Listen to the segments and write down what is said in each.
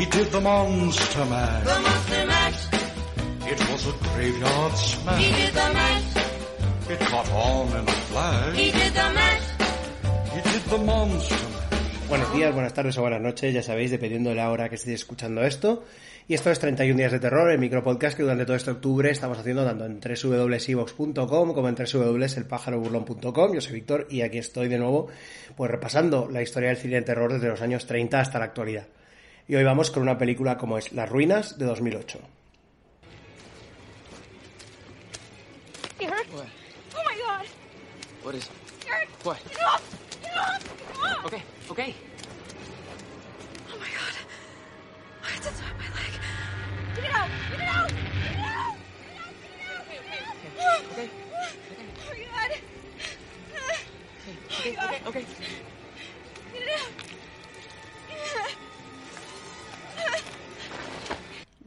He did the Monster Mash. the Monster Mash, It was a graveyard he smash. did the mash, It caught on in a flash. he did the mash. He did the Monster Mash. Buenos días, buenas tardes o buenas noches, ya sabéis, dependiendo de la hora que estéis escuchando esto. Y esto es 31 días de terror, el micropodcast que durante todo este octubre estamos haciendo tanto en www.evox.com como en www.elpájaroburlón.com. Yo soy Víctor y aquí estoy de nuevo pues repasando la historia del cine de terror desde los años 30 hasta la actualidad. Y hoy vamos con una película como es Las Ruinas de 2008. Eric? Oh my god! What is? Eric! What? Get off! Get off! Get off! Okay, okay. Oh my god. Oh, it's inside my leg. Get it out! Get it out! Get it out! Get it out! Get it out! Okay. Oh my god. Oh my god. Okay, okay. Get it out!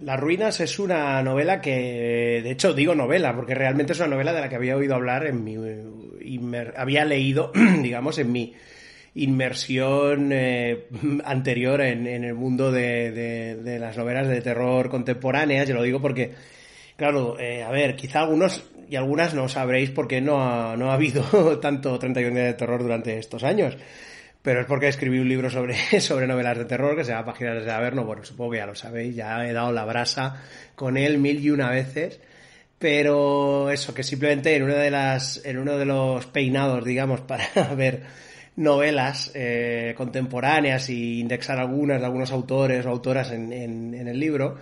Las Ruinas es una novela que, de hecho, digo novela, porque realmente es una novela de la que había oído hablar en mi. inmer- había leído, digamos, en mi inmersión eh, anterior en, el mundo de las novelas de terror contemporáneas. Yo lo digo porque, claro, eh, a ver, quizá algunos y algunas no sabréis por qué no ha, no ha habido tanto 31 días de terror durante estos años pero es porque escribí un libro sobre, sobre novelas de terror que se llama Páginas de Averno. Bueno, supongo que ya lo sabéis, ya he dado la brasa con él mil y una veces. Pero eso, que simplemente en una de las, en uno de los peinados, digamos, para ver novelas eh, contemporáneas y indexar algunas de algunos autores o autoras en, en, el libro,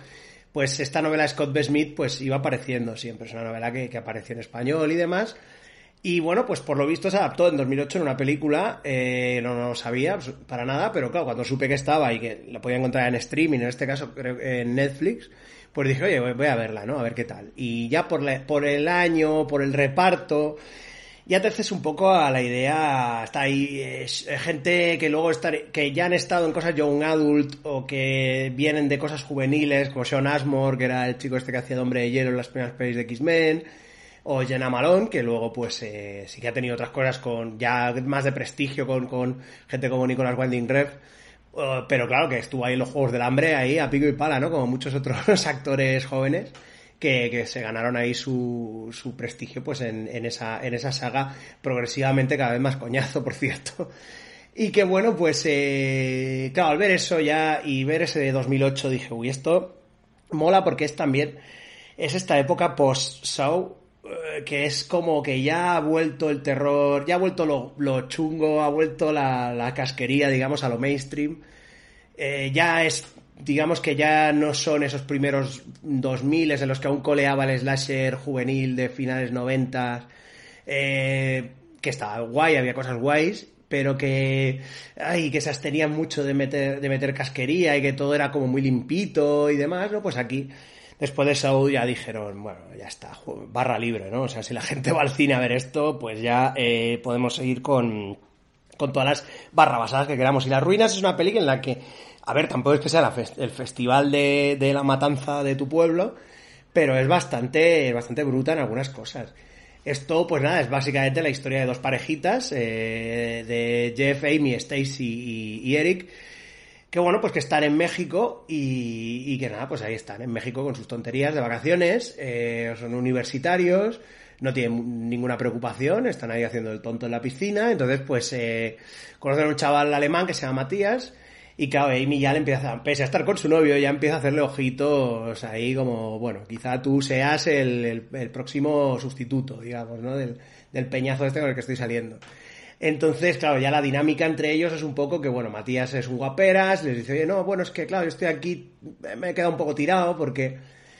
pues esta novela Scott B. Smith pues iba apareciendo siempre. Es una novela que, que apareció en español y demás. Y bueno, pues por lo visto se adaptó en 2008 en una película, eh, no, no lo sabía pues, para nada, pero claro, cuando supe que estaba y que la podía encontrar en streaming, en este caso creo en Netflix, pues dije, oye, voy- a verla, ¿no? A ver qué tal. Y ya por, la- por el año, por el reparto, ya te haces un poco a la idea, está ahí es, eh, gente que luego estar, que ya han estado en cosas young adult o que vienen de cosas juveniles, como Sean Ashmore, que era el chico este que hacía de hombre de hielo en las primeras pelis de X-Men, o Jenna Malone, que luego pues eh, sí que ha tenido otras cosas con ya más de prestigio con, con gente como Nicolas Winding Refn, Uh, pero claro que estuvo ahí en los Juegos del Hambre, ahí a pico y pala, ¿no? Como muchos otros actores jóvenes que, que se ganaron ahí su, su prestigio pues en, en, esa, en esa saga progresivamente cada vez más coñazo, por cierto. Y que bueno, pues eh, claro, al ver eso ya y ver ese de 2008 dije, uy, esto mola porque es también, es esta época post-Saw eh, que es como que ya ha vuelto el terror, ya ha vuelto lo, chungo, ha vuelto la, la casquería, digamos, a lo mainstream. Eh, ya es, digamos que ya no son esos primeros 2000 en los que aún coleaba el slasher juvenil de finales 90, eh, que estaba guay, había cosas guays, pero que, ay, que se abstenían mucho de meter, de meter casquería y que todo era como muy limpito y demás, ¿no? Pues aquí Después de Saúl ya dijeron, bueno, ya está, barra libre, ¿no? O sea, si la gente va al cine a ver esto, pues ya eh, podemos seguir con, con todas las barrabasadas que queramos. Y Las Ruinas es una película en la que, a ver, tampoco es que sea la fes- el festival de, de la matanza de tu pueblo, pero es bastante, bastante bruta en algunas cosas. Esto, pues nada, es básicamente la historia de dos parejitas, eh, de Jeff, Amy, Stacy y Eric, que bueno, pues que están en México y, y que nada, pues ahí están en México con sus tonterías de vacaciones, eh, son universitarios, no tienen ninguna preocupación, están ahí haciendo el tonto en la piscina, entonces pues eh, conocen a un chaval alemán que se llama Matías y claro, Amy ya le empieza, pese a estar con su novio, ya empieza a hacerle ojitos ahí como, bueno, quizá tú seas el, el- el próximo sustituto, digamos, ¿no? Del, del peñazo este con el que estoy saliendo. Entonces, claro, ya la dinámica entre ellos es un poco que, bueno, Matías es un guaperas, les dice, oye, no, bueno, es que, claro, yo estoy aquí, me he quedado un poco tirado porque,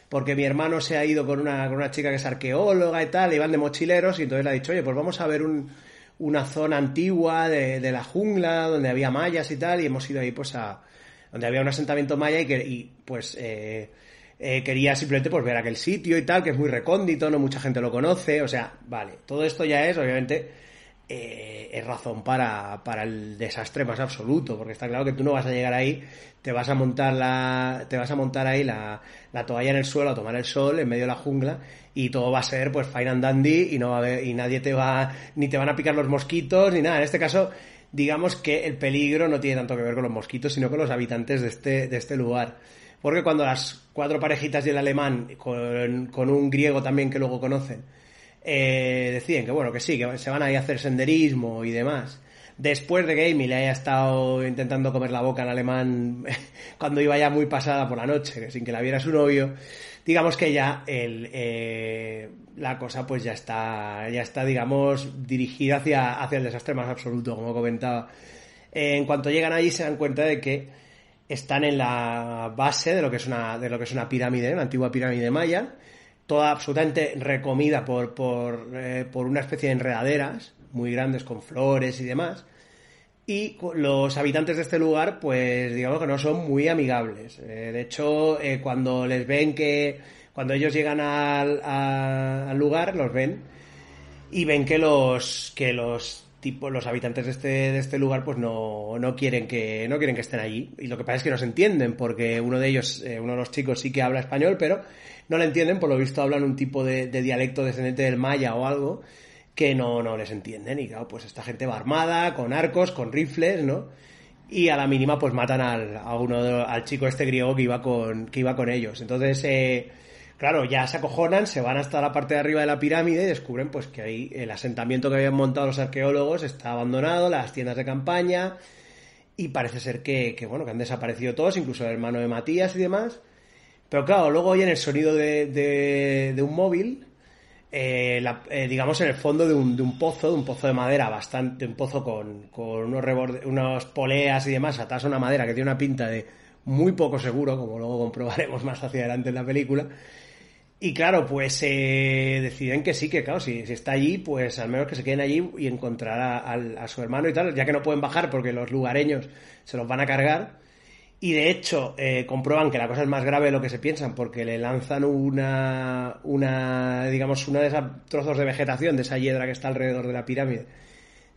porque mi hermano se ha ido con una, con una chica que es arqueóloga y tal, y van de mochileros, y entonces le ha dicho, oye, pues vamos a ver un, una zona antigua de, de la jungla donde había mayas y tal, y hemos ido ahí pues a, donde había un asentamiento maya y, que, y pues eh, eh, quería simplemente pues ver aquel sitio y tal, que es muy recóndito, no mucha gente lo conoce, o sea, vale, todo esto ya es, obviamente, eh, es razón para, para el desastre más absoluto, porque está claro que tú no vas a llegar ahí, te vas a montar la, te vas a montar ahí la, la toalla en el suelo a tomar el sol en medio de la jungla y todo va a ser pues fine and dandy y no va a haber, y nadie te va, ni te van a picar los mosquitos ni nada. En este caso, digamos que el peligro no tiene tanto que ver con los mosquitos, sino con los habitantes de este, de este lugar. Porque cuando las cuatro parejitas y el alemán, con, con un griego también que luego conocen, eh, deciden que bueno, que sí, que se van a ir a hacer senderismo y demás. Después de que Amy le haya estado intentando comer la boca al alemán cuando iba ya muy pasada por la noche, sin que la viera su novio, digamos que ya eh, la cosa pues ya está, ya está, digamos, dirigida hacia, hacia el desastre más absoluto, como comentaba. En cuanto llegan allí se dan cuenta de que están en la base de lo que es una, de lo que es una pirámide, una antigua pirámide maya, toda absolutamente recomida por, por, eh, por una especie de enredaderas muy grandes con flores y demás. Y los habitantes de este lugar, pues digamos que no son muy amigables. Eh, de hecho, eh, cuando les ven que, cuando ellos llegan al, al lugar, los ven y ven que los, que los tipos, los habitantes de este, de este lugar, pues no, no quieren que, no quieren que estén allí. Y lo que pasa es que no se entienden, porque uno de ellos, eh, uno de los chicos sí que habla español, pero no le entienden, por lo visto hablan un tipo de, de dialecto descendente del maya o algo que no, no les entienden. Y claro, pues esta gente va armada, con arcos, con rifles, ¿no? Y a la mínima, pues matan al, a uno al chico este griego que iba con, que iba con ellos. Entonces, eh, claro, ya se acojonan, se van hasta la parte de arriba de la pirámide y descubren pues que ahí el asentamiento que habían montado los arqueólogos está abandonado, las tiendas de campaña, y parece ser que, que, bueno, que han desaparecido todos, incluso el hermano de Matías y demás. Pero claro, luego oyen el sonido de, de, de un móvil, eh, la- eh, digamos en el fondo de un, de un pozo, de un pozo de madera bastante, un pozo con, con unos reborde- unos poleas y demás, atadas a una madera que tiene una pinta de muy poco seguro, como luego comprobaremos más hacia adelante en la película. Y claro, pues eh, deciden que sí, que claro, si, está allí, pues al menos que se queden allí y encontrar a su hermano y tal, ya que no pueden bajar porque los lugareños se los van a cargar. Y de hecho, eh, comprueban que la cosa es más grave de lo que se piensan, porque le lanzan una, una digamos, una de esos trozos de vegetación, de esa hiedra que está alrededor de la pirámide,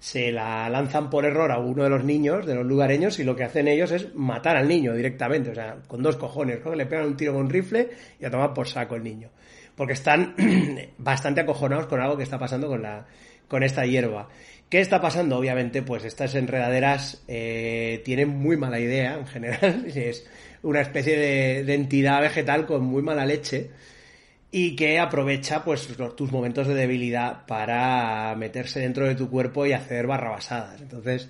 se la lanzan por error a uno de los niños, de los lugareños, y lo que hacen ellos es matar al niño directamente, o sea, con dos cojones, le pegan un tiro con rifle y a tomar por saco el niño. Porque están bastante acojonados con algo que está pasando con la con esta hierba. ¿Qué está pasando? Obviamente, pues estas enredaderas eh, tienen muy mala idea en general. Es una especie de, de entidad vegetal con muy mala leche y que aprovecha pues tus momentos de debilidad para meterse dentro de tu cuerpo y hacer barrabasadas. Entonces,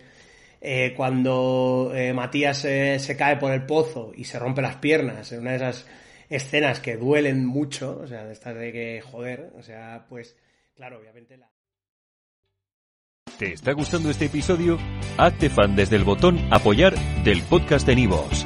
eh, cuando eh, Matías eh, se cae por el pozo y se rompe las piernas en una de esas escenas que duelen mucho, o sea, de estas de que joder, o sea, pues claro, obviamente la... ¿Te está gustando este episodio? Hazte fan desde el botón Apoyar del podcast de Nivos.